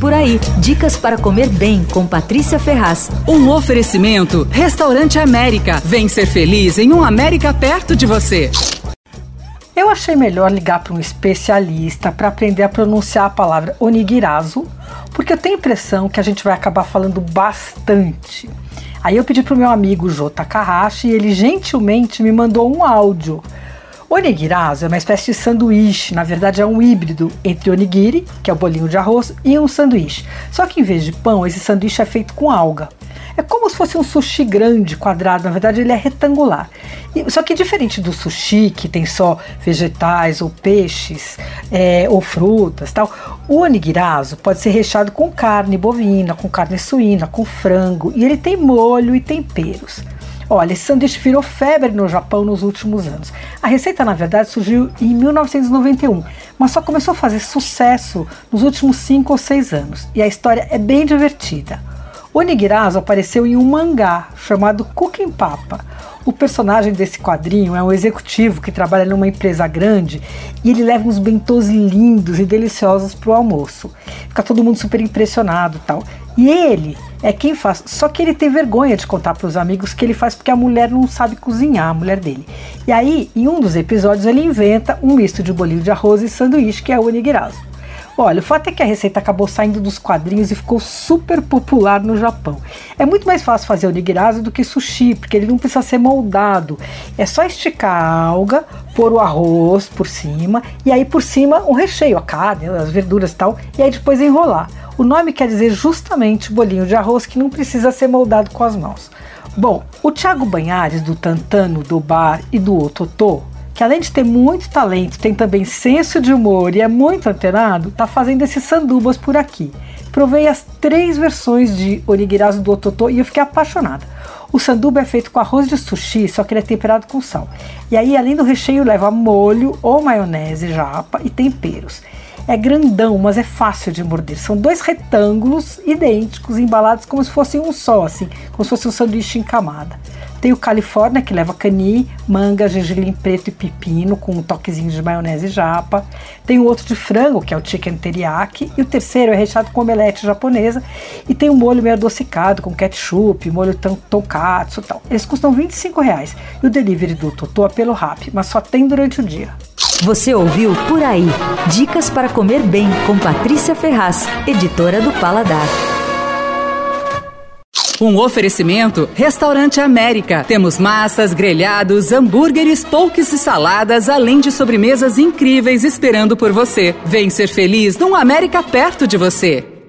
Por aí, dicas para comer bem com Patrícia Ferraz. Um oferecimento: Restaurante América. Vem ser feliz em um América perto de você. Eu achei melhor ligar para um especialista para aprender a pronunciar a palavra onigirazo, porque eu tenho a impressão que a gente vai acabar falando bastante. Aí eu pedi para o meu amigo Jota Takahashi e ele gentilmente me mandou um áudio Onigirazo é uma espécie de sanduíche, na verdade é um híbrido entre onigiri, que é o bolinho de arroz, e um sanduíche. Só que em vez de pão, esse sanduíche é feito com alga. É como se fosse um sushi grande, quadrado, na verdade ele é retangular. E, só que diferente do sushi, que tem só vegetais ou peixes é, ou frutas tal, o onigirazo pode ser recheado com carne bovina, com carne suína, com frango, e ele tem molho e temperos. Olha, esse sanduíche virou febre no Japão nos últimos anos. A receita, na verdade, surgiu em 1991, mas só começou a fazer sucesso nos últimos 5 ou 6 anos. E a história é bem divertida. O Nigirazo apareceu em um mangá chamado Cooking Papa. O personagem desse quadrinho é um executivo que trabalha numa empresa grande e ele leva uns bentôs lindos e deliciosos para o almoço. Fica todo mundo super impressionado tal. E ele é quem faz. Só que ele tem vergonha de contar para os amigos que ele faz porque a mulher não sabe cozinhar, a mulher dele. E aí, em um dos episódios, ele inventa um misto de bolinho de arroz e sanduíche que é o onigirazo. Olha, o fato é que a receita acabou saindo dos quadrinhos e ficou super popular no Japão. É muito mais fácil fazer onigirazo do que sushi, porque ele não precisa ser moldado. É só esticar a alga, pôr o arroz por cima e aí por cima o recheio, a carne, as verduras e tal, e aí depois enrolar. O nome quer dizer justamente bolinho de arroz que não precisa ser moldado com as mãos. Bom, o Thiago Banhares do Tantano, do Bar e do Ototô que além de ter muito talento, tem também senso de humor e é muito antenado, tá fazendo esses sandubas por aqui. Provei as três versões de onigirazo do Ototô e eu fiquei apaixonada. O sanduba é feito com arroz de sushi, só que ele é temperado com sal. E aí, além do recheio, leva molho ou maionese japa e temperos. É grandão, mas é fácil de morder. São dois retângulos idênticos, embalados como se fossem um só, assim, como se fosse um sanduíche em camada. Tem o Califórnia, que leva cani, manga, gergelim preto e pepino, com um toquezinho de maionese japa. Tem o outro de frango, que é o chicken teriyaki. E o terceiro é recheado com omelete japonesa. E tem um molho meio adocicado, com ketchup, molho tonkatsu e tal. Eles custam 25 reais. E o delivery do Totô é pelo rap, mas só tem durante o dia. Você ouviu Por Aí. Dicas para comer bem com Patrícia Ferraz, editora do Paladar. Um oferecimento Restaurante América. Temos massas, grelhados, hambúrgueres, polques e saladas, além de sobremesas incríveis esperando por você. Vem ser feliz num América perto de você.